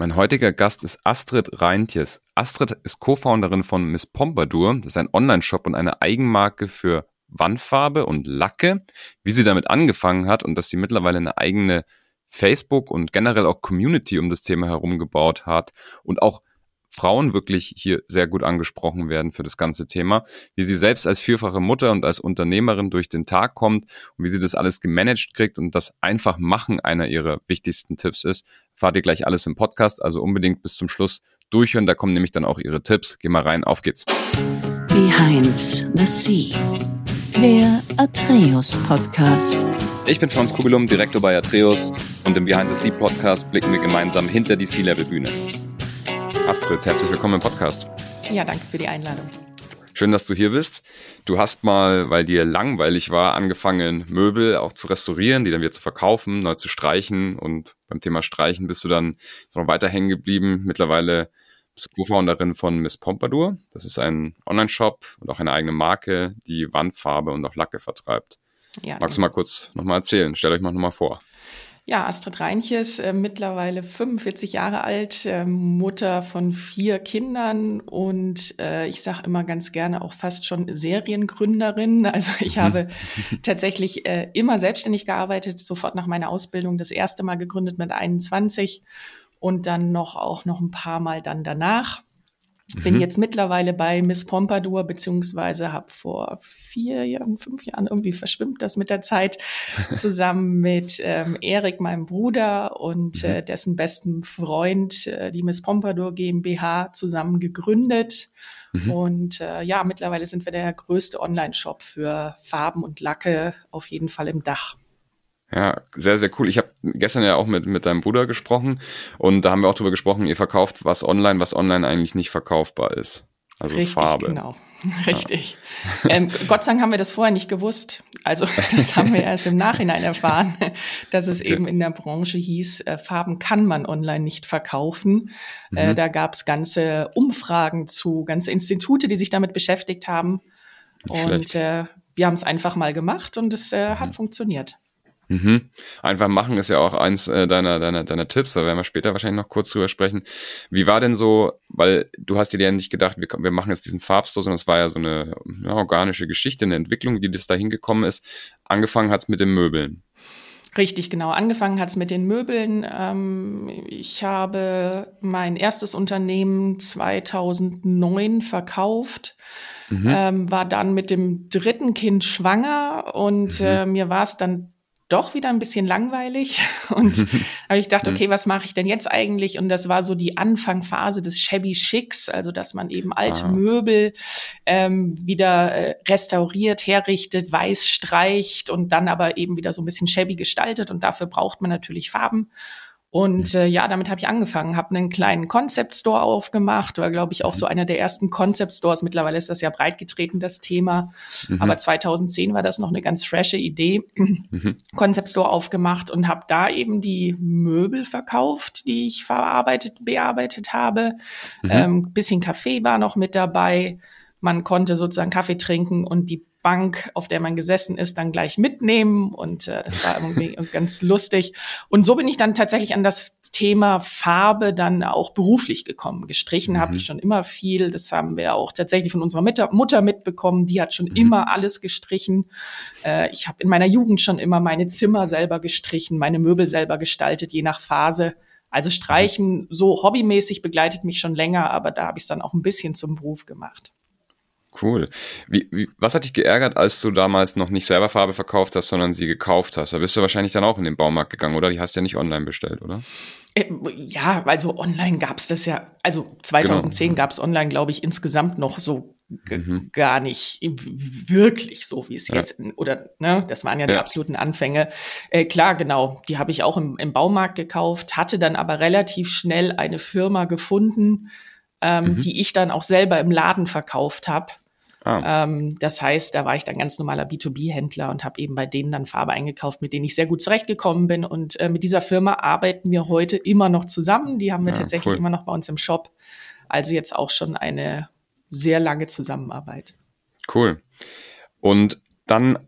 Mein heutiger Gast ist Astrid Reintjes. Astrid ist Co-Founderin von Miss Pompadour. Das ist ein Online-Shop und eine Eigenmarke für Wandfarbe und Lacke. Wie sie damit angefangen hat und dass sie mittlerweile eine eigene Facebook und generell auch Community um das Thema herum gebaut hat und auch Frauen wirklich hier sehr gut angesprochen werden für das ganze Thema, wie sie selbst als vierfache Mutter und als Unternehmerin durch den Tag kommt und wie sie das alles gemanagt kriegt und das einfach machen einer ihrer wichtigsten Tipps ist, fahrt ihr gleich alles im Podcast, also unbedingt bis zum Schluss durchhören, da kommen nämlich dann auch ihre Tipps. Geh mal rein, auf geht's. Behind the Sea, der Atreus Podcast. Ich bin Franz Kugelum, Direktor bei Atreus und im Behind the Sea Podcast blicken wir gemeinsam hinter die Sea-Level Bühne. Astrid, herzlich willkommen im Podcast. Ja, danke für die Einladung. Schön, dass du hier bist. Du hast mal, weil dir langweilig war, angefangen, Möbel auch zu restaurieren, die dann wieder zu verkaufen, neu zu streichen. Und beim Thema Streichen bist du dann noch weiter hängen geblieben. Mittlerweile bist du Co-Founderin von Miss Pompadour. Das ist ein Online-Shop und auch eine eigene Marke, die Wandfarbe und auch Lacke vertreibt. Ja, Magst du mal kurz nochmal erzählen? Stellt euch mal nochmal vor. Ja, Astrid Reinches, äh, mittlerweile 45 Jahre alt, äh, Mutter von vier Kindern und äh, ich sage immer ganz gerne auch fast schon Seriengründerin. Also ich mhm. habe tatsächlich äh, immer selbstständig gearbeitet, sofort nach meiner Ausbildung das erste Mal gegründet mit 21 und dann noch auch noch ein paar Mal dann danach. Bin mhm. jetzt mittlerweile bei Miss Pompadour, beziehungsweise habe vor vier Jahren, fünf Jahren, irgendwie verschwimmt das mit der Zeit, zusammen mit ähm, Erik, meinem Bruder, und mhm. äh, dessen besten Freund äh, die Miss Pompadour GmbH zusammen gegründet. Mhm. Und äh, ja, mittlerweile sind wir der größte Online-Shop für Farben und Lacke, auf jeden Fall im Dach. Ja, sehr, sehr cool. Ich habe gestern ja auch mit, mit deinem Bruder gesprochen und da haben wir auch drüber gesprochen, ihr verkauft was online, was online eigentlich nicht verkaufbar ist. Also Richtig, Farbe. Genau. Richtig. Ja. Ähm, Gott sei Dank haben wir das vorher nicht gewusst. Also das haben wir erst im Nachhinein erfahren, dass es okay. eben in der Branche hieß, äh, Farben kann man online nicht verkaufen. Äh, mhm. Da gab es ganze Umfragen zu, ganze Institute, die sich damit beschäftigt haben. Nicht und äh, wir haben es einfach mal gemacht und es äh, mhm. hat funktioniert. Mhm. Einfach machen ist ja auch eins äh, deiner, deiner, deiner Tipps, da werden wir später wahrscheinlich noch kurz drüber sprechen. Wie war denn so, weil du hast dir ja nicht gedacht, wir, wir machen jetzt diesen Farbstore, sondern es war ja so eine ja, organische Geschichte, eine Entwicklung, die das da hingekommen ist. Angefangen hat's mit den Möbeln. Richtig, genau. Angefangen hat's mit den Möbeln. Ähm, ich habe mein erstes Unternehmen 2009 verkauft. Mhm. Ähm, war dann mit dem dritten Kind schwanger und mhm. äh, mir war es dann doch wieder ein bisschen langweilig. Und habe ich gedacht, okay, was mache ich denn jetzt eigentlich? Und das war so die Anfangphase des Shabby Schicks, also dass man eben alte ah. Möbel ähm, wieder äh, restauriert, herrichtet, weiß streicht und dann aber eben wieder so ein bisschen shabby gestaltet. Und dafür braucht man natürlich Farben. Und äh, ja, damit habe ich angefangen, habe einen kleinen Concept Store aufgemacht, war glaube ich auch so mhm. einer der ersten Concept Stores. Mittlerweile ist das ja breit getreten, das Thema. Mhm. Aber 2010 war das noch eine ganz frische Idee. Mhm. Concept Store aufgemacht und habe da eben die Möbel verkauft, die ich verarbeitet, bearbeitet habe. Mhm. Ähm, bisschen Kaffee war noch mit dabei. Man konnte sozusagen Kaffee trinken und die Bank, auf der man gesessen ist, dann gleich mitnehmen. Und äh, das war irgendwie ganz lustig. Und so bin ich dann tatsächlich an das Thema Farbe dann auch beruflich gekommen. Gestrichen mhm. habe ich schon immer viel. Das haben wir auch tatsächlich von unserer Mutter mitbekommen. Die hat schon mhm. immer alles gestrichen. Äh, ich habe in meiner Jugend schon immer meine Zimmer selber gestrichen, meine Möbel selber gestaltet, je nach Phase. Also Streichen so hobbymäßig begleitet mich schon länger, aber da habe ich es dann auch ein bisschen zum Beruf gemacht. Cool. Wie, wie, was hat dich geärgert, als du damals noch nicht selber Farbe verkauft hast, sondern sie gekauft hast? Da bist du wahrscheinlich dann auch in den Baumarkt gegangen, oder? Die hast du ja nicht online bestellt, oder? Äh, ja, also online gab es das ja, also 2010 genau. gab es online, glaube ich, insgesamt noch so mhm. gar nicht wirklich so, wie es ja. jetzt, oder ne, das waren ja, ja. die absoluten Anfänge. Äh, klar, genau, die habe ich auch im, im Baumarkt gekauft, hatte dann aber relativ schnell eine Firma gefunden, ähm, mhm. die ich dann auch selber im Laden verkauft habe. Ah. Ähm, das heißt, da war ich dann ganz normaler B2B-Händler und habe eben bei denen dann Farbe eingekauft, mit denen ich sehr gut zurechtgekommen bin. Und äh, mit dieser Firma arbeiten wir heute immer noch zusammen. Die haben wir ja, tatsächlich cool. immer noch bei uns im Shop. Also jetzt auch schon eine sehr lange Zusammenarbeit. Cool. Und dann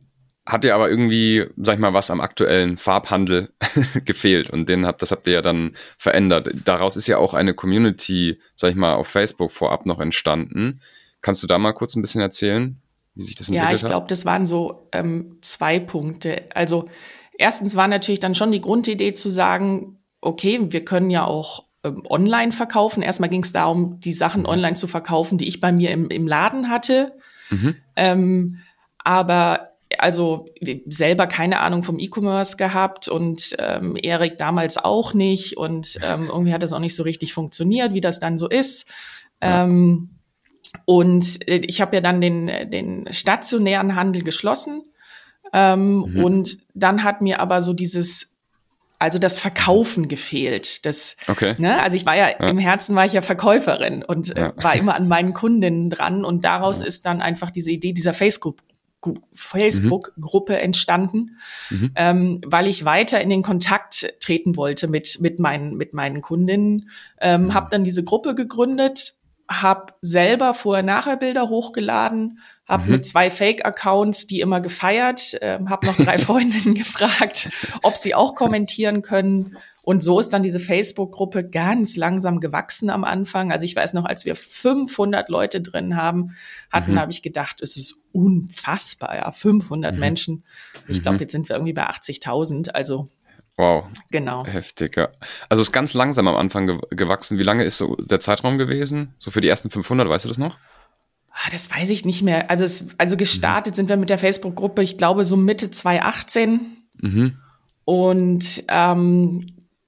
hat dir aber irgendwie, sag ich mal, was am aktuellen Farbhandel gefehlt und den habt, das habt ihr ja dann verändert. Daraus ist ja auch eine Community, sag ich mal, auf Facebook vorab noch entstanden. Kannst du da mal kurz ein bisschen erzählen, wie sich das entwickelt hat? Ja, ich glaube, das waren so ähm, zwei Punkte. Also erstens war natürlich dann schon die Grundidee zu sagen, okay, wir können ja auch ähm, online verkaufen. Erstmal ging es darum, die Sachen mhm. online zu verkaufen, die ich bei mir im, im Laden hatte. Mhm. Ähm, aber also selber keine Ahnung vom E-Commerce gehabt und ähm, Erik damals auch nicht und ähm, irgendwie hat das auch nicht so richtig funktioniert, wie das dann so ist. Ja. Ähm, und äh, ich habe ja dann den, den stationären Handel geschlossen ähm, mhm. und dann hat mir aber so dieses also das Verkaufen gefehlt. Das, okay. ne, also ich war ja, ja, im Herzen war ich ja Verkäuferin und äh, war immer an meinen Kundinnen dran und daraus ja. ist dann einfach diese Idee dieser Facebook Facebook-Gruppe mhm. entstanden, mhm. ähm, weil ich weiter in den Kontakt treten wollte mit, mit, meinen, mit meinen Kundinnen. Ähm, mhm. Habe dann diese Gruppe gegründet, habe selber Vorher-Nachher-Bilder hochgeladen, habe mhm. mit zwei Fake-Accounts die immer gefeiert, äh, habe noch drei Freundinnen gefragt, ob sie auch kommentieren können und so ist dann diese Facebook-Gruppe ganz langsam gewachsen am Anfang. Also ich weiß noch, als wir 500 Leute drin haben, hatten, mhm. habe ich gedacht, es ist unfassbar, ja, 500 mhm. Menschen. Ich glaube, mhm. jetzt sind wir irgendwie bei 80.000. Also Wow. Genau. Heftig, ja. Also es ist ganz langsam am Anfang ge gewachsen. Wie lange ist so der Zeitraum gewesen? So für die ersten 500, weißt du das noch? Ah, das weiß ich nicht mehr. Also, es, also gestartet mhm. sind wir mit der Facebook-Gruppe, ich glaube, so Mitte 2018. Mhm. Und ähm,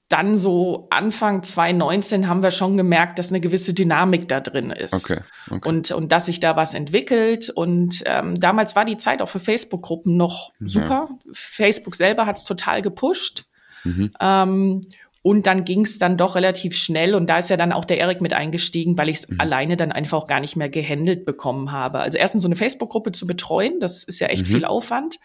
dann so Anfang 2019 haben wir schon gemerkt, dass eine gewisse Dynamik da drin ist. Okay, okay. Und, und dass sich da was entwickelt. Und ähm, damals war die Zeit auch für Facebook-Gruppen noch super. Ja. Facebook selber hat es total gepusht. Mhm. Ähm, und dann ging es dann doch relativ schnell und da ist ja dann auch der Erik mit eingestiegen, weil ich es mhm. alleine dann einfach auch gar nicht mehr gehandelt bekommen habe. Also erstens so eine Facebook-Gruppe zu betreuen, das ist ja echt mhm. viel Aufwand.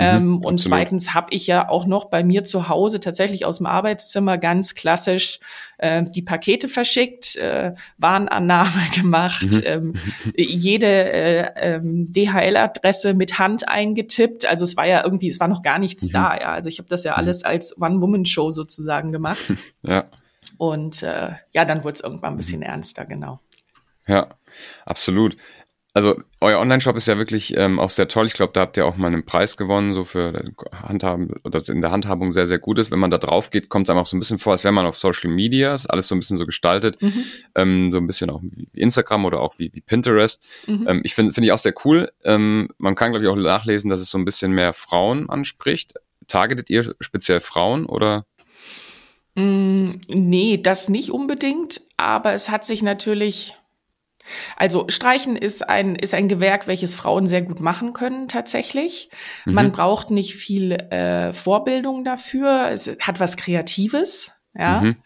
Mhm, ähm, und zweitens habe ich ja auch noch bei mir zu Hause tatsächlich aus dem Arbeitszimmer ganz klassisch äh, die Pakete verschickt, äh, Warenannahme gemacht, mhm. ähm, jede äh, ähm, DHL-Adresse mit Hand eingetippt. Also es war ja irgendwie, es war noch gar nichts mhm. da. Ja, also ich habe das ja mhm. alles als One-Woman-Show sozusagen gemacht. Ja. Und äh, ja, dann wurde es irgendwann ein bisschen mhm. ernster, genau. Ja, absolut. Also euer Online-Shop ist ja wirklich ähm, auch sehr toll. Ich glaube, da habt ihr auch mal einen Preis gewonnen, so für Handhaben, das in der Handhabung sehr, sehr gut ist. Wenn man da drauf geht, kommt es einem auch so ein bisschen vor, als wäre man auf Social Media, ist alles so ein bisschen so gestaltet, mhm. ähm, so ein bisschen auch wie Instagram oder auch wie, wie Pinterest. Mhm. Ähm, ich finde finde ich auch sehr cool. Ähm, man kann, glaube ich, auch nachlesen, dass es so ein bisschen mehr Frauen anspricht. Targetet ihr speziell Frauen oder? Mm, nee, das nicht unbedingt, aber es hat sich natürlich also Streichen ist ein, ist ein Gewerk, welches Frauen sehr gut machen können tatsächlich. Mhm. Man braucht nicht viel äh, Vorbildung dafür. Es hat was Kreatives, ja. Mhm.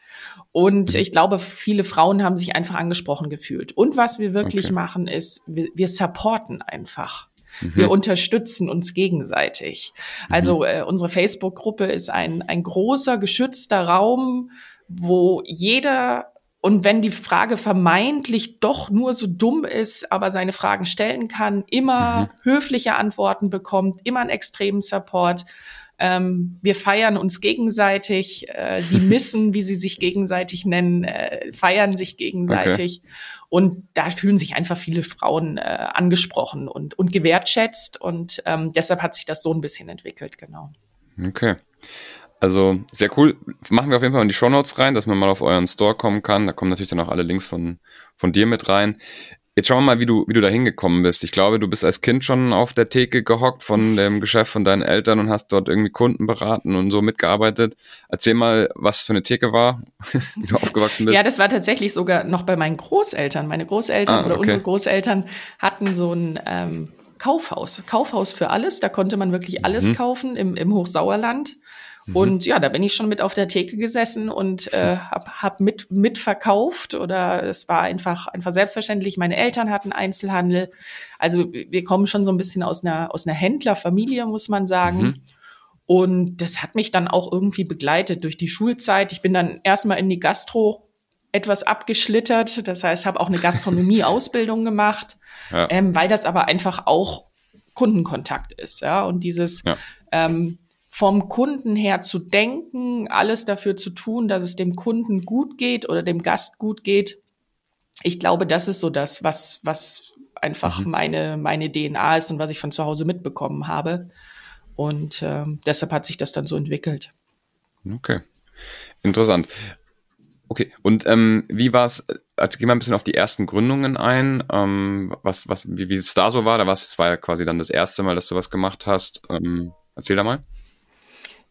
Und mhm. ich glaube, viele Frauen haben sich einfach angesprochen gefühlt. Und was wir wirklich okay. machen, ist, wir, wir supporten einfach. Mhm. Wir unterstützen uns gegenseitig. Mhm. Also äh, unsere Facebook-Gruppe ist ein, ein großer, geschützter Raum, wo jeder und wenn die Frage vermeintlich doch nur so dumm ist, aber seine Fragen stellen kann, immer mhm. höfliche Antworten bekommt, immer einen extremen Support. Ähm, wir feiern uns gegenseitig, äh, die Missen, wie sie sich gegenseitig nennen, äh, feiern sich gegenseitig. Okay. Und da fühlen sich einfach viele Frauen äh, angesprochen und, und gewertschätzt. Und ähm, deshalb hat sich das so ein bisschen entwickelt, genau. Okay. Also sehr cool. Machen wir auf jeden Fall in die Show Notes rein, dass man mal auf euren Store kommen kann. Da kommen natürlich dann auch alle Links von, von dir mit rein. Jetzt schauen wir mal, wie du, wie du da hingekommen bist. Ich glaube, du bist als Kind schon auf der Theke gehockt von dem Geschäft von deinen Eltern und hast dort irgendwie Kunden beraten und so mitgearbeitet. Erzähl mal, was für eine Theke war, wie du aufgewachsen bist. Ja, das war tatsächlich sogar noch bei meinen Großeltern. Meine Großeltern ah, oder unsere Großeltern hatten so ein ähm, Kaufhaus. Kaufhaus für alles. Da konnte man wirklich alles mhm. kaufen im, im Hochsauerland. Mhm. Und ja, da bin ich schon mit auf der Theke gesessen und äh, hab, hab mit mitverkauft oder es war einfach einfach selbstverständlich. Meine Eltern hatten Einzelhandel, also wir kommen schon so ein bisschen aus einer aus einer Händlerfamilie, muss man sagen. Mhm. Und das hat mich dann auch irgendwie begleitet durch die Schulzeit. Ich bin dann erstmal in die Gastro etwas abgeschlittert. Das heißt, habe auch eine Gastronomie-Ausbildung gemacht, ja. ähm, weil das aber einfach auch Kundenkontakt ist, ja. Und dieses ja. ähm, vom Kunden her zu denken, alles dafür zu tun, dass es dem Kunden gut geht oder dem Gast gut geht. Ich glaube, das ist so das, was, was einfach mhm. meine, meine DNA ist und was ich von zu Hause mitbekommen habe. Und äh, deshalb hat sich das dann so entwickelt. Okay. Interessant. Okay, und ähm, wie war es, also gehen wir ein bisschen auf die ersten Gründungen ein, ähm, was, was, wie, wie es da so war, da war es war ja quasi dann das erste Mal, dass du was gemacht hast. Ähm, erzähl da mal.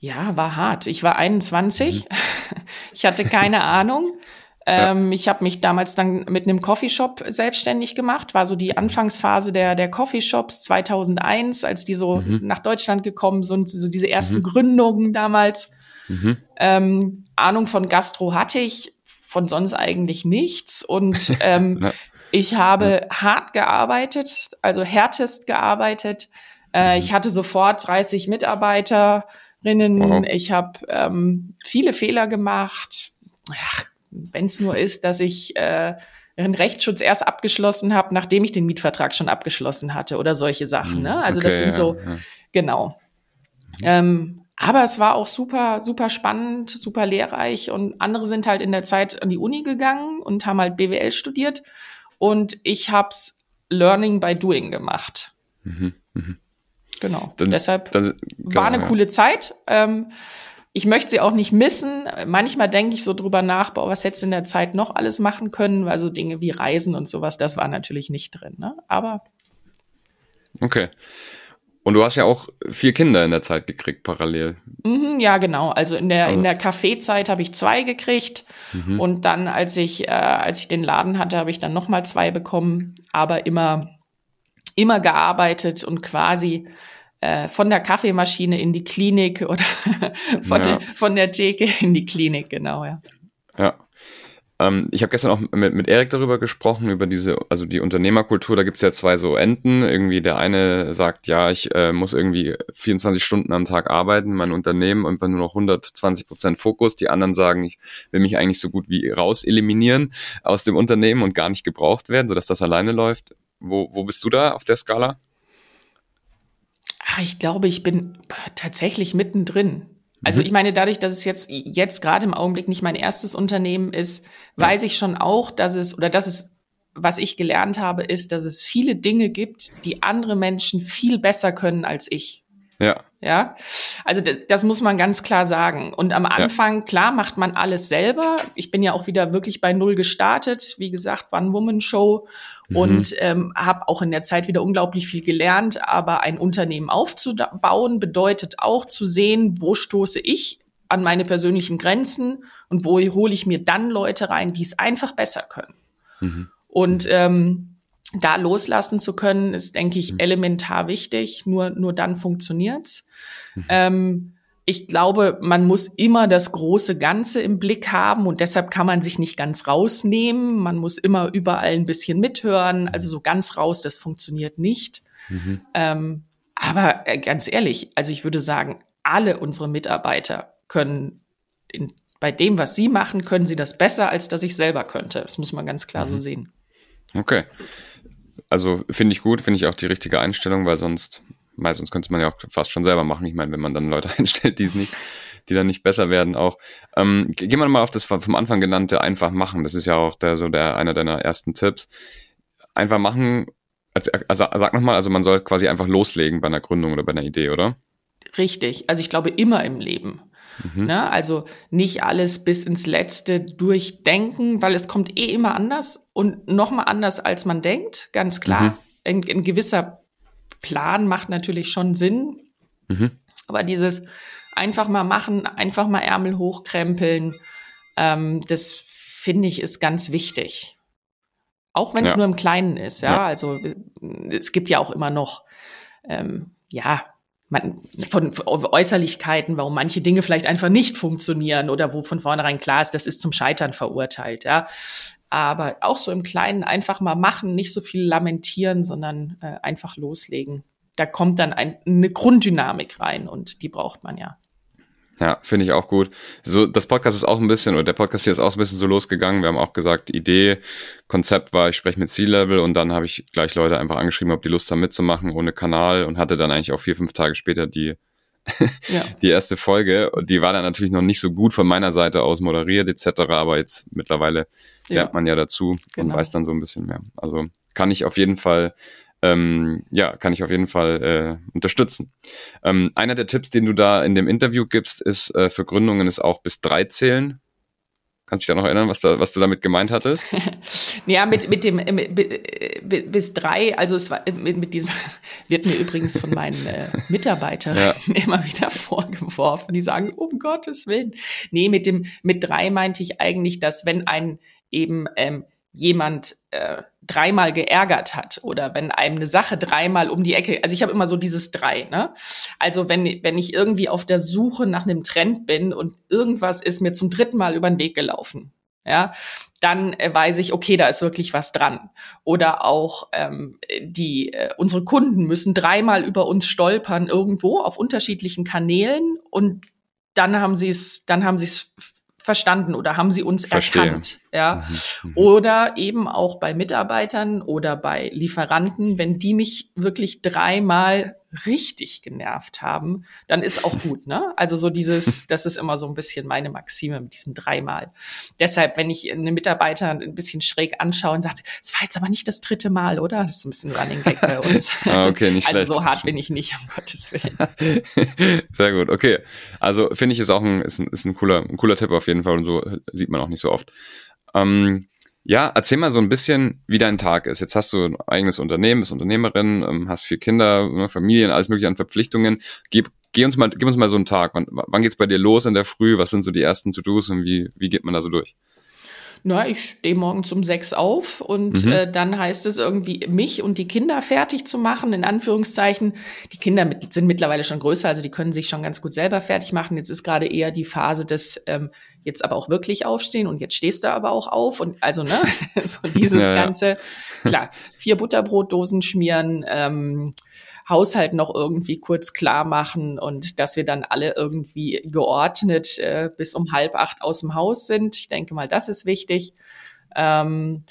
Ja, war hart. Ich war 21, mhm. ich hatte keine Ahnung. Ähm, ja. Ich habe mich damals dann mit einem Coffeeshop selbstständig gemacht, war so die mhm. Anfangsphase der, der Coffeeshops 2001, als die so mhm. nach Deutschland gekommen sind, so diese ersten mhm. Gründungen damals. Mhm. Ähm, Ahnung von Gastro hatte ich, von sonst eigentlich nichts. Und ähm, ja. ich habe ja. hart gearbeitet, also härtest gearbeitet. Äh, mhm. ich hatte sofort 30 Mitarbeiterinnen. Wow. Ich habe ähm, viele Fehler gemacht. Wenn es nur ist, dass ich äh, einen Rechtsschutz erst abgeschlossen habe, nachdem ich den Mietvertrag schon abgeschlossen hatte oder solche Sachen. Ne? Also okay, das sind so, ja. genau. Mhm. Ähm, aber es war auch super, super spannend, super lehrreich und andere sind halt in der Zeit an die Uni gegangen und haben halt BWL studiert und ich hab's Learning by Doing gemacht. Mhm, mh. Genau. Dann, Deshalb das, genau, war eine ja. coole Zeit. Ähm, ich möchte sie auch nicht missen. Manchmal denke ich so drüber nach, boah, was hättest du in der Zeit noch alles machen können? Weil so Dinge wie Reisen und sowas, das war natürlich nicht drin. Ne? Aber. Okay. Und du hast ja auch vier Kinder in der Zeit gekriegt, parallel. Mhm, ja, genau. Also in der, also. in der Kaffeezeit habe ich zwei gekriegt. Mhm. Und dann, als ich, äh, als ich den Laden hatte, habe ich dann nochmal zwei bekommen, aber immer, immer gearbeitet und quasi äh, von der Kaffeemaschine in die Klinik oder von, ja. der, von der Theke in die Klinik, genau, ja. Ja. Ähm, ich habe gestern auch mit, mit Erik darüber gesprochen, über diese, also die Unternehmerkultur, da gibt's ja zwei so Enden. Irgendwie der eine sagt, ja, ich äh, muss irgendwie 24 Stunden am Tag arbeiten, mein Unternehmen einfach nur noch 120 Prozent Fokus. Die anderen sagen, ich will mich eigentlich so gut wie raus eliminieren aus dem Unternehmen und gar nicht gebraucht werden, sodass das alleine läuft. Wo, wo bist du da auf der Skala? Ach, ich glaube, ich bin tatsächlich mittendrin. Also mhm. ich meine, dadurch, dass es jetzt, jetzt gerade im Augenblick nicht mein erstes Unternehmen ist, weiß ich schon auch, dass es, oder dass es, was ich gelernt habe, ist, dass es viele Dinge gibt, die andere Menschen viel besser können als ich. Ja. Ja. Also das muss man ganz klar sagen. Und am Anfang, ja. klar, macht man alles selber. Ich bin ja auch wieder wirklich bei Null gestartet. Wie gesagt, One-Woman-Show mhm. und ähm, habe auch in der Zeit wieder unglaublich viel gelernt. Aber ein Unternehmen aufzubauen bedeutet auch zu sehen, wo stoße ich an meine persönlichen Grenzen und wo hole ich mir dann Leute rein, die es einfach besser können. Mhm. Und ähm, da loslassen zu können, ist, denke ich, mhm. elementar wichtig. Nur, nur dann funktioniert's. Mhm. Ähm, ich glaube, man muss immer das große Ganze im Blick haben und deshalb kann man sich nicht ganz rausnehmen. Man muss immer überall ein bisschen mithören. Also so ganz raus, das funktioniert nicht. Mhm. Ähm, aber äh, ganz ehrlich, also ich würde sagen, alle unsere Mitarbeiter können in, bei dem, was sie machen, können sie das besser, als dass ich selber könnte. Das muss man ganz klar so mhm. sehen. Okay also finde ich gut, finde ich auch die richtige Einstellung, weil sonst, weil sonst könnte man ja auch fast schon selber machen. Ich meine, wenn man dann Leute einstellt, die es nicht, die dann nicht besser werden auch. Ähm, gehen wir mal auf das vom Anfang genannte einfach machen. Das ist ja auch der, so der, einer deiner ersten Tipps. Einfach machen, also, also sag nochmal, also man soll quasi einfach loslegen bei einer Gründung oder bei einer Idee, oder? Richtig. Also ich glaube immer im Leben. Mhm. Ne? Also nicht alles bis ins Letzte durchdenken, weil es kommt eh immer anders und nochmal anders, als man denkt, ganz klar. Mhm. Ein, ein, gewisser Plan macht natürlich schon Sinn, mhm. aber dieses einfach mal machen, einfach mal Ärmel hochkrempeln, ähm, das finde ich ist ganz wichtig. Auch wenn es ja. nur im Kleinen ist, ja? ja. Also es gibt ja auch immer noch ähm, ja, man, von, Äußerlichkeiten, warum manche Dinge vielleicht einfach nicht funktionieren oder wo von vornherein klar ist, das ist zum Scheitern verurteilt, ja. Aber auch so im Kleinen einfach mal machen, nicht so viel lamentieren, sondern äh, einfach loslegen. Da kommt dann ein, eine Grunddynamik rein und die braucht man ja. Ja, finde ich auch gut. So, das Podcast ist auch ein bisschen, oder der Podcast hier ist auch ein bisschen so losgegangen. Wir haben auch gesagt, Idee, Konzept war, ich spreche mit C-Level und dann habe ich gleich Leute einfach angeschrieben, ob die Lust haben mitzumachen ohne Kanal und hatte dann eigentlich auch vier, fünf Tage später die, ja. die erste Folge. Und die war dann natürlich noch nicht so gut von meiner Seite aus moderiert etc., aber jetzt mittlerweile ja. lernt man ja dazu genau. und weiß dann so ein bisschen mehr. Also kann ich auf jeden Fall ähm, ja, kann ich auf jeden Fall äh, unterstützen. Ähm, einer der Tipps, den du da in dem Interview gibst, ist äh, für Gründungen ist auch bis drei zählen. Kannst du dich da noch erinnern, was, da, was du damit gemeint hattest? ja, mit, mit dem mit, bis drei, also es war mit, mit diesem, wird mir übrigens von meinen äh, Mitarbeitern ja. immer wieder vorgeworfen, die sagen, um Gottes Willen. Nee, mit dem mit drei meinte ich eigentlich, dass wenn ein eben ähm, jemand äh, dreimal geärgert hat oder wenn einem eine Sache dreimal um die Ecke, also ich habe immer so dieses drei, ne? Also wenn, wenn ich irgendwie auf der Suche nach einem Trend bin und irgendwas ist mir zum dritten Mal über den Weg gelaufen, ja, dann äh, weiß ich, okay, da ist wirklich was dran. Oder auch ähm, die äh, unsere Kunden müssen dreimal über uns stolpern irgendwo auf unterschiedlichen Kanälen und dann haben sie es, dann haben sie es verstanden oder haben sie uns Verstehe. erkannt. Ja. Mhm, mhm. Oder eben auch bei Mitarbeitern oder bei Lieferanten, wenn die mich wirklich dreimal richtig genervt haben, dann ist auch gut, ne? Also so dieses, das ist immer so ein bisschen meine Maxime mit diesem dreimal. Deshalb, wenn ich eine Mitarbeiter ein bisschen schräg anschaue und sagt, es war jetzt aber nicht das dritte Mal, oder? Das ist ein bisschen Running Gag bei uns. ah, okay, nicht also schlecht. so hart bin ich nicht, um Gottes Willen. Sehr gut, okay. Also finde ich ist auch ein, ist ein, ist ein cooler, ein cooler Tipp auf jeden Fall und so sieht man auch nicht so oft. Ähm, ja, erzähl mal so ein bisschen, wie dein Tag ist. Jetzt hast du ein eigenes Unternehmen, bist Unternehmerin, ähm, hast vier Kinder, ne, Familien, alles mögliche an Verpflichtungen. Gib, geh uns mal, gib uns mal so einen Tag. Wann, wann geht's bei dir los in der Früh? Was sind so die ersten To-Dos und wie, wie geht man da so durch? na, ich stehe morgens um sechs auf und mhm. äh, dann heißt es irgendwie, mich und die Kinder fertig zu machen, in Anführungszeichen. Die Kinder mit, sind mittlerweile schon größer, also die können sich schon ganz gut selber fertig machen. Jetzt ist gerade eher die Phase des ähm, jetzt aber auch wirklich aufstehen und jetzt stehst du aber auch auf und also ne, so dieses ja, ganze, klar, vier Butterbrotdosen schmieren, ähm, Haushalt noch irgendwie kurz klar machen und dass wir dann alle irgendwie geordnet äh, bis um halb acht aus dem Haus sind. Ich denke mal, das ist wichtig. Ähm,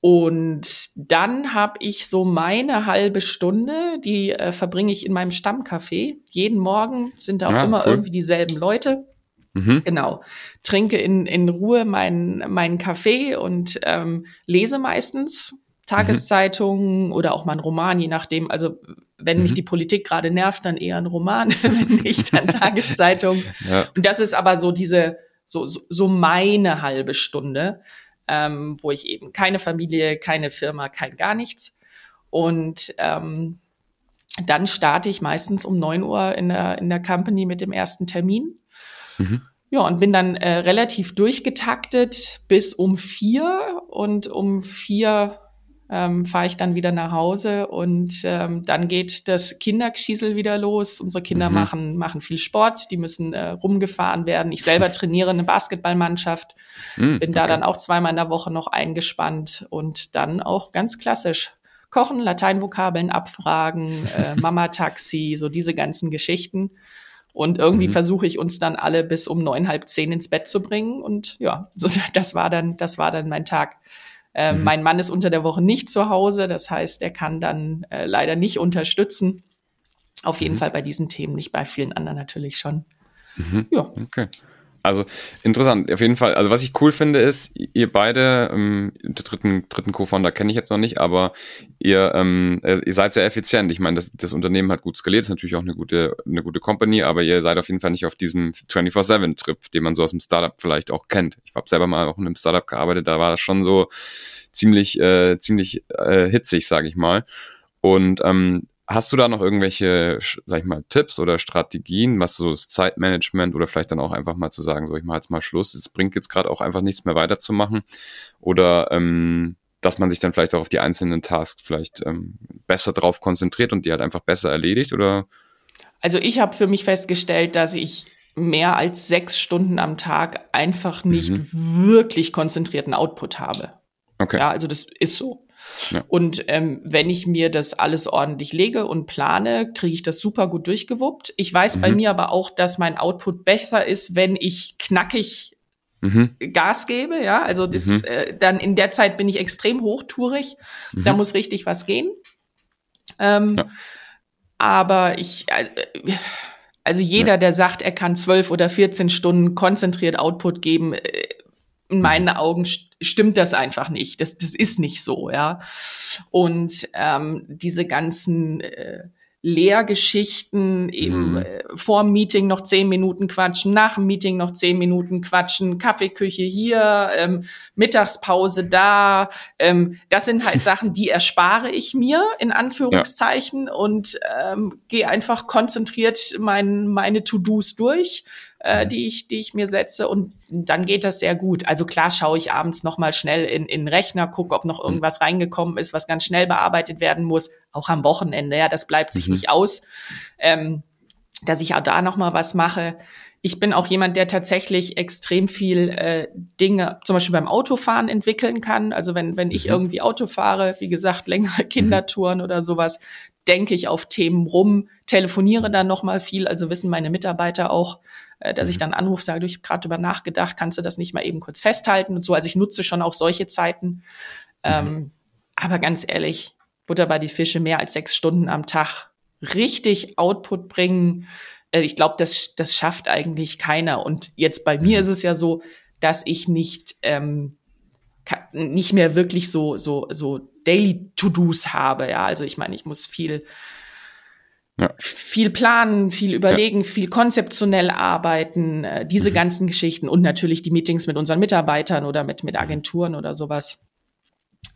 und dann habe ich so meine halbe Stunde, die äh, verbringe ich in meinem Stammcafé. Jeden Morgen sind da auch ja, immer cool. irgendwie dieselben Leute. Mhm. Genau. Trinke in, in Ruhe meinen meinen Kaffee und ähm, lese meistens Tageszeitungen mhm. oder auch mal einen Roman, je nachdem. Also wenn mhm. mich die Politik gerade nervt, dann eher ein Roman, wenn nicht, dann Tageszeitung. Ja. Und das ist aber so diese, so, so meine halbe Stunde, ähm, wo ich eben keine Familie, keine Firma, kein gar nichts. Und ähm, dann starte ich meistens um neun Uhr in der, in der Company mit dem ersten Termin. Mhm. Ja, und bin dann äh, relativ durchgetaktet bis um vier und um vier ähm, fahre ich dann wieder nach Hause und ähm, dann geht das Kindergeschiesel wieder los. Unsere Kinder mhm. machen, machen viel Sport, die müssen äh, rumgefahren werden. Ich selber trainiere eine Basketballmannschaft, mhm, bin da okay. dann auch zweimal in der Woche noch eingespannt und dann auch ganz klassisch kochen, Lateinvokabeln abfragen, äh, Mama-Taxi, so diese ganzen Geschichten. Und irgendwie mhm. versuche ich uns dann alle bis um neun, halb zehn ins Bett zu bringen. Und ja, so, das war dann, das war dann mein Tag. Äh, mhm. Mein Mann ist unter der Woche nicht zu Hause, das heißt, er kann dann äh, leider nicht unterstützen. Auf jeden mhm. Fall bei diesen Themen, nicht bei vielen anderen natürlich schon. Mhm. Ja. Okay. Also interessant, auf jeden Fall. Also was ich cool finde, ist, ihr beide, ähm, den dritten, dritten Co-Founder kenne ich jetzt noch nicht, aber ihr, ähm, äh, ihr seid sehr effizient. Ich meine, das, das Unternehmen hat gut skaliert, ist natürlich auch eine gute, eine gute Company, aber ihr seid auf jeden Fall nicht auf diesem 24-7-Trip, den man so aus dem Startup vielleicht auch kennt. Ich habe selber mal auch in einem Startup gearbeitet, da war das schon so ziemlich, äh, ziemlich äh, hitzig, sage ich mal. Und ähm, Hast du da noch irgendwelche, sag ich mal, Tipps oder Strategien, was so das Zeitmanagement oder vielleicht dann auch einfach mal zu sagen, so ich mache jetzt mal Schluss, es bringt jetzt gerade auch einfach nichts mehr weiterzumachen oder ähm, dass man sich dann vielleicht auch auf die einzelnen Tasks vielleicht ähm, besser drauf konzentriert und die halt einfach besser erledigt oder? Also ich habe für mich festgestellt, dass ich mehr als sechs Stunden am Tag einfach nicht mhm. wirklich konzentrierten Output habe. Okay. Ja, also das ist so. Ja. Und ähm, wenn ich mir das alles ordentlich lege und plane, kriege ich das super gut durchgewuppt. Ich weiß mhm. bei mir aber auch, dass mein Output besser ist, wenn ich knackig mhm. Gas gebe. Ja, also das, mhm. äh, dann in der Zeit bin ich extrem hochtourig. Da mhm. muss richtig was gehen. Ähm, ja. Aber ich, äh, also jeder, der sagt, er kann zwölf oder 14 Stunden konzentriert Output geben, äh, in mhm. meinen Augen stimmt das einfach nicht. Das, das ist nicht so, ja. Und ähm, diese ganzen äh, Lehrgeschichten, eben mhm. äh, vor dem Meeting noch zehn Minuten quatschen, nach dem Meeting noch zehn Minuten quatschen, Kaffeeküche hier, ähm, Mittagspause da. Ähm, das sind halt Sachen, die erspare ich mir in Anführungszeichen ja. und ähm, gehe einfach konzentriert mein, meine To-Dos durch äh, die, ich, die ich mir setze und dann geht das sehr gut. Also klar schaue ich abends nochmal schnell in, in den Rechner, gucke, ob noch mhm. irgendwas reingekommen ist, was ganz schnell bearbeitet werden muss, auch am Wochenende, ja, das bleibt sich mhm. nicht aus, ähm, dass ich auch da nochmal was mache. Ich bin auch jemand, der tatsächlich extrem viel äh, Dinge, zum Beispiel beim Autofahren entwickeln kann. Also wenn, wenn ich mhm. irgendwie Auto fahre, wie gesagt, längere mhm. Kindertouren oder sowas, denke ich auf Themen rum, telefoniere dann nochmal viel, also wissen meine Mitarbeiter auch, äh, dass ich mhm. dann anrufe, sage, du, ich habe gerade drüber nachgedacht, kannst du das nicht mal eben kurz festhalten und so. Also ich nutze schon auch solche Zeiten. Mhm. Ähm, aber ganz ehrlich, Butter bei die Fische mehr als sechs Stunden am Tag richtig Output bringen. Äh, ich glaube, das, das schafft eigentlich keiner. Und jetzt bei mir mhm. ist es ja so, dass ich nicht, ähm, nicht mehr wirklich so, so, so Daily To-Dos habe. Ja, also ich meine, ich muss viel ja. Viel planen, viel überlegen, ja. viel konzeptionell arbeiten, äh, diese mhm. ganzen Geschichten und natürlich die Meetings mit unseren Mitarbeitern oder mit, mit mhm. Agenturen oder sowas.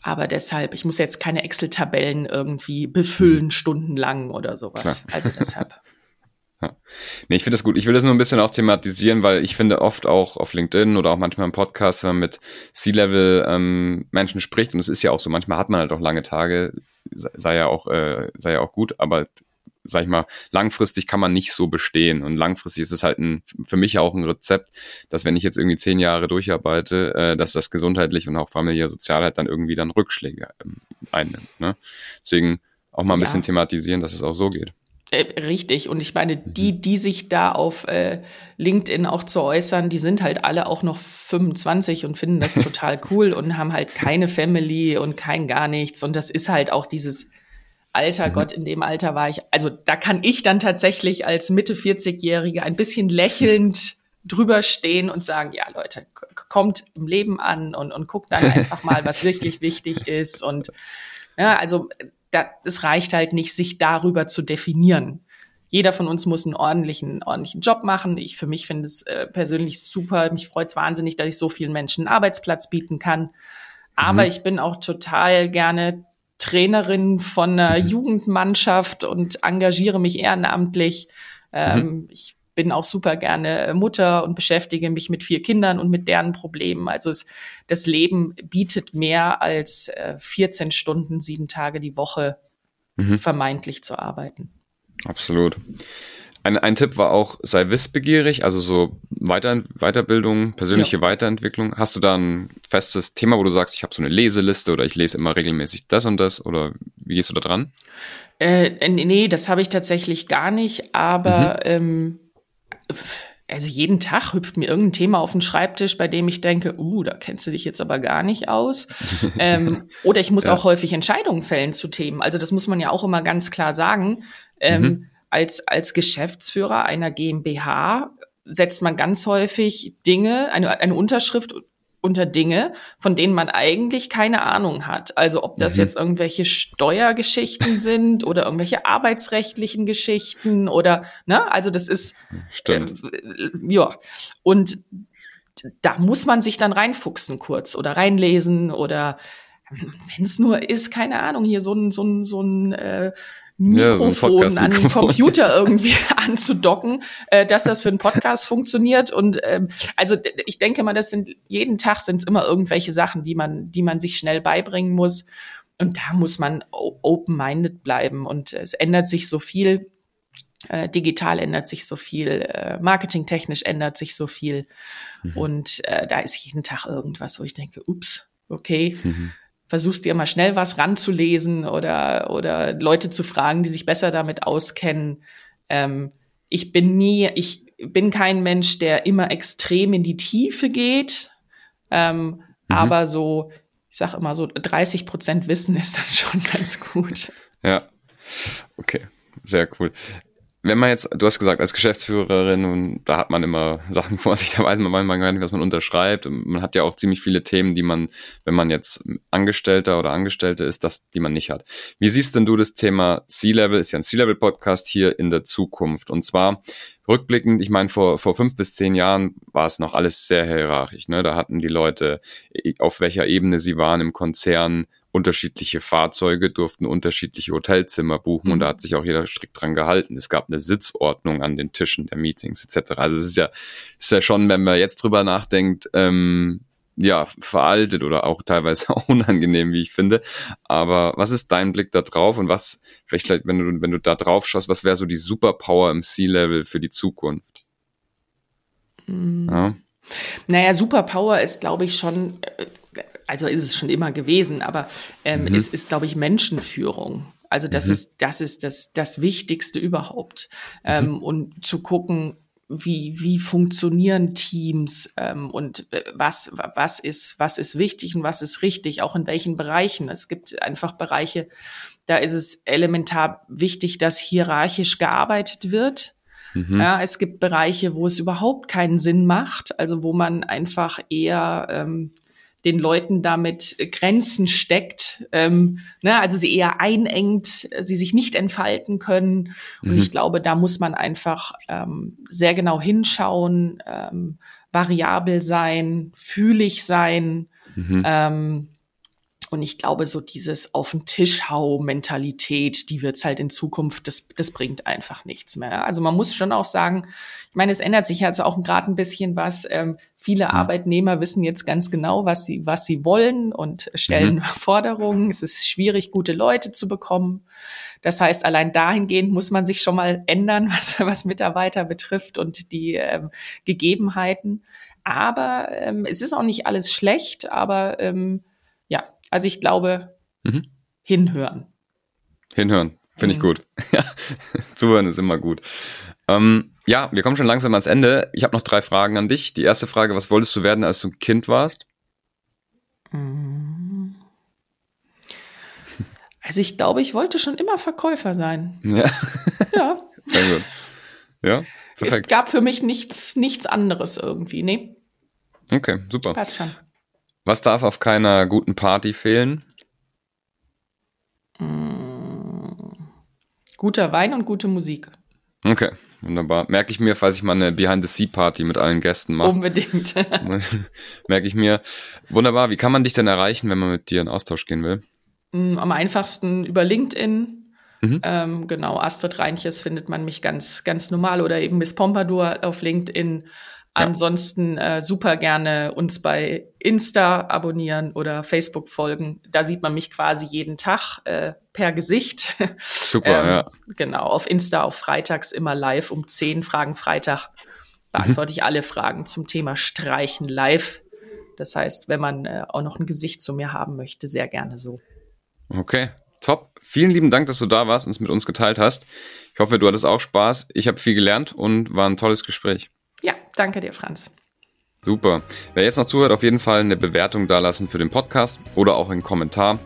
Aber deshalb, ich muss jetzt keine Excel-Tabellen irgendwie befüllen, mhm. stundenlang oder sowas. Klar. Also deshalb. Ja. Nee, ich finde das gut. Ich will das nur ein bisschen auch thematisieren, weil ich finde oft auch auf LinkedIn oder auch manchmal im Podcast, wenn man mit C-Level-Menschen ähm, spricht, und es ist ja auch so, manchmal hat man halt auch lange Tage, sei ja auch, äh, sei ja auch gut, aber sag ich mal, langfristig kann man nicht so bestehen. Und langfristig ist es halt ein, für mich auch ein Rezept, dass wenn ich jetzt irgendwie zehn Jahre durcharbeite, äh, dass das gesundheitlich und auch familiär sozial halt dann irgendwie dann Rückschläge ähm, einnimmt. Ne? Deswegen auch mal ein ja. bisschen thematisieren, dass es auch so geht. Äh, richtig. Und ich meine, die, mhm. die sich da auf äh, LinkedIn auch zu äußern, die sind halt alle auch noch 25 und finden das total cool und haben halt keine Family und kein gar nichts. Und das ist halt auch dieses Alter, mhm. Gott, in dem Alter war ich, also da kann ich dann tatsächlich als Mitte 40-Jährige ein bisschen lächelnd drüber stehen und sagen, ja Leute, kommt im Leben an und, und guckt dann einfach mal, was wirklich wichtig ist. Und ja, also da, es reicht halt nicht, sich darüber zu definieren. Jeder von uns muss einen ordentlichen, ordentlichen Job machen. Ich für mich finde es äh, persönlich super. Mich freut es wahnsinnig, dass ich so vielen Menschen einen Arbeitsplatz bieten kann. Aber mhm. ich bin auch total gerne Trainerin von einer mhm. Jugendmannschaft und engagiere mich ehrenamtlich. Ähm, mhm. Ich bin auch super gerne Mutter und beschäftige mich mit vier Kindern und mit deren Problemen. Also es, das Leben bietet mehr als äh, 14 Stunden, sieben Tage die Woche mhm. vermeintlich zu arbeiten. Absolut. Ein, ein Tipp war auch, sei wissbegierig, also so Weiter, Weiterbildung, persönliche ja. Weiterentwicklung. Hast du da ein festes Thema, wo du sagst, ich habe so eine Leseliste oder ich lese immer regelmäßig das und das oder wie gehst du da dran? Äh, nee, das habe ich tatsächlich gar nicht, aber mhm. ähm, also jeden Tag hüpft mir irgendein Thema auf den Schreibtisch, bei dem ich denke, uh, da kennst du dich jetzt aber gar nicht aus. ähm, oder ich muss ja. auch häufig Entscheidungen fällen zu Themen. Also das muss man ja auch immer ganz klar sagen. Ähm, mhm als, als Geschäftsführer einer GmbH setzt man ganz häufig Dinge, eine, eine Unterschrift unter Dinge, von denen man eigentlich keine Ahnung hat. Also ob das mhm. jetzt irgendwelche Steuergeschichten sind oder irgendwelche arbeitsrechtlichen Geschichten oder, ne, also das ist, Stimmt. Äh, ja. Und da muss man sich dann reinfuchsen kurz oder reinlesen oder wenn es nur ist, keine Ahnung, hier so ein, so ein, so ein äh, Mikrofon ja, so an den Computer irgendwie anzudocken, äh, dass das für einen Podcast funktioniert. Und ähm, also ich denke mal, das sind jeden Tag sind es immer irgendwelche Sachen, die man, die man sich schnell beibringen muss. Und da muss man open-minded bleiben. Und es ändert sich so viel. Äh, digital ändert sich so viel, äh, marketingtechnisch ändert sich so viel. Mhm. Und äh, da ist jeden Tag irgendwas, wo ich denke, ups, okay. Mhm versuchst dir mal schnell was ranzulesen oder, oder Leute zu fragen, die sich besser damit auskennen. Ähm, ich bin nie, ich bin kein Mensch, der immer extrem in die Tiefe geht. Ähm, mhm. Aber so, ich sage immer so, 30 Prozent Wissen ist dann schon ganz gut. Ja, okay, sehr cool wenn man jetzt, du hast gesagt, als Geschäftsführerin, und da hat man immer Sachen vor sich, da weiß man manchmal gar nicht, was man unterschreibt. Und man hat ja auch ziemlich viele Themen, die man, wenn man jetzt Angestellter oder Angestellte ist, das, die man nicht hat. Wie siehst denn du das Thema C-Level, ist ja ein C-Level-Podcast hier in der Zukunft? Und zwar rückblickend, ich meine, vor, vor fünf bis zehn Jahren war es noch alles sehr hierarchisch. Ne? Da hatten die Leute, auf welcher Ebene sie waren im Konzern, unterschiedliche Fahrzeuge durften unterschiedliche Hotelzimmer buchen mhm. und da hat sich auch jeder strikt dran gehalten. Es gab eine Sitzordnung an den Tischen der Meetings etc. Also es ist ja, ist ja schon, wenn man jetzt drüber nachdenkt, ähm, ja, veraltet oder auch teilweise auch unangenehm, wie ich finde. Aber was ist dein Blick da drauf und was, vielleicht, wenn du, wenn du da drauf schaust, was wäre so die Superpower im C-Level für die Zukunft? Mhm. Ja. Naja, Superpower ist, glaube ich, schon, äh, also ist es schon immer gewesen, aber ähm, mhm. es ist, glaube ich, Menschenführung. Also das mhm. ist, das ist das, das Wichtigste überhaupt. Mhm. Ähm, und zu gucken, wie, wie funktionieren Teams ähm, und äh, was, was, ist, was ist wichtig und was ist richtig, auch in welchen Bereichen. Es gibt einfach Bereiche, da ist es elementar wichtig, dass hierarchisch gearbeitet wird. Mhm. Ja, es gibt Bereiche, wo es überhaupt keinen Sinn macht, also wo man einfach eher ähm, den Leuten damit Grenzen steckt, ähm, ne, also sie eher einengt, sie sich nicht entfalten können. Und mhm. ich glaube, da muss man einfach ähm, sehr genau hinschauen, ähm, variabel sein, fühlig sein. Mhm. Ähm, und ich glaube, so dieses auf den Tisch hau Mentalität, die wird's halt in Zukunft, das, das bringt einfach nichts mehr. Also man muss schon auch sagen, ich meine, es ändert sich jetzt auch gerade ein bisschen was. Viele. Arbeitnehmer wissen jetzt ganz genau, was sie, was sie wollen und stellen mhm. Forderungen. Es ist schwierig, gute Leute zu bekommen. Das heißt, allein dahingehend muss man sich schon mal ändern, was, was Mitarbeiter betrifft und die ähm, Gegebenheiten. Aber ähm, es ist auch nicht alles schlecht, aber ähm, ja, also ich glaube, mhm. hinhören. Hinhören, finde ich mhm. gut. Ja, zuhören ist immer gut. Ähm, ja, wir kommen schon langsam ans Ende. Ich habe noch drei Fragen an dich. Die erste Frage, was wolltest du werden, als du ein Kind warst? Mhm. Also ich glaube, ich wollte schon immer Verkäufer sein. Ja. Ja. Sehr gut. Ja, perfekt. Es gab für mich nichts, nichts anderes irgendwie, nee. Okay, super. Passt schon. Was darf auf keiner guten Party fehlen? Mm. Guter Wein und gute Musik. Okay, wunderbar. Merke ich mir, falls ich mal eine Behind-the-Sea-Party mit allen Gästen mache. Unbedingt. Merke ich mir. Wunderbar. Wie kann man dich denn erreichen, wenn man mit dir in Austausch gehen will? Mm, am einfachsten über LinkedIn. Mhm. Ähm, genau, Astrid Reinches findet man mich ganz, ganz normal oder eben Miss Pompadour auf LinkedIn. Ansonsten äh, super gerne uns bei Insta abonnieren oder Facebook folgen. Da sieht man mich quasi jeden Tag äh, per Gesicht. Super, ähm, ja. Genau, auf Insta auf Freitags immer live um 10 Fragen Freitag. Beantworte mhm. ich alle Fragen zum Thema Streichen live. Das heißt, wenn man äh, auch noch ein Gesicht zu mir haben möchte, sehr gerne so. Okay, top. Vielen lieben Dank, dass du da warst und es mit uns geteilt hast. Ich hoffe, du hattest auch Spaß. Ich habe viel gelernt und war ein tolles Gespräch. Ja, danke dir, Franz. Super. Wer jetzt noch zuhört, auf jeden Fall eine Bewertung dalassen für den Podcast oder auch einen Kommentar.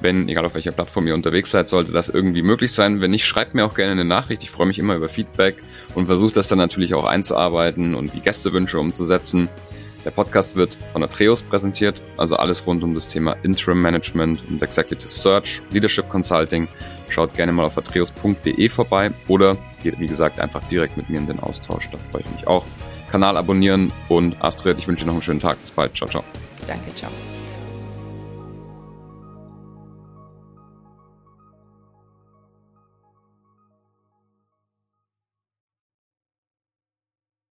Wenn, egal auf welcher Plattform ihr unterwegs seid, sollte das irgendwie möglich sein. Wenn nicht, schreibt mir auch gerne eine Nachricht. Ich freue mich immer über Feedback und versuche das dann natürlich auch einzuarbeiten und die Gästewünsche umzusetzen. Der Podcast wird von Atreus präsentiert, also alles rund um das Thema Interim Management und Executive Search, Leadership Consulting. Schaut gerne mal auf atreus.de vorbei oder geht, wie gesagt, einfach direkt mit mir in den Austausch. Da freue ich mich auch. Kanal abonnieren und Astrid, ich wünsche dir noch einen schönen Tag. Bis bald. Ciao, ciao. Danke, ciao.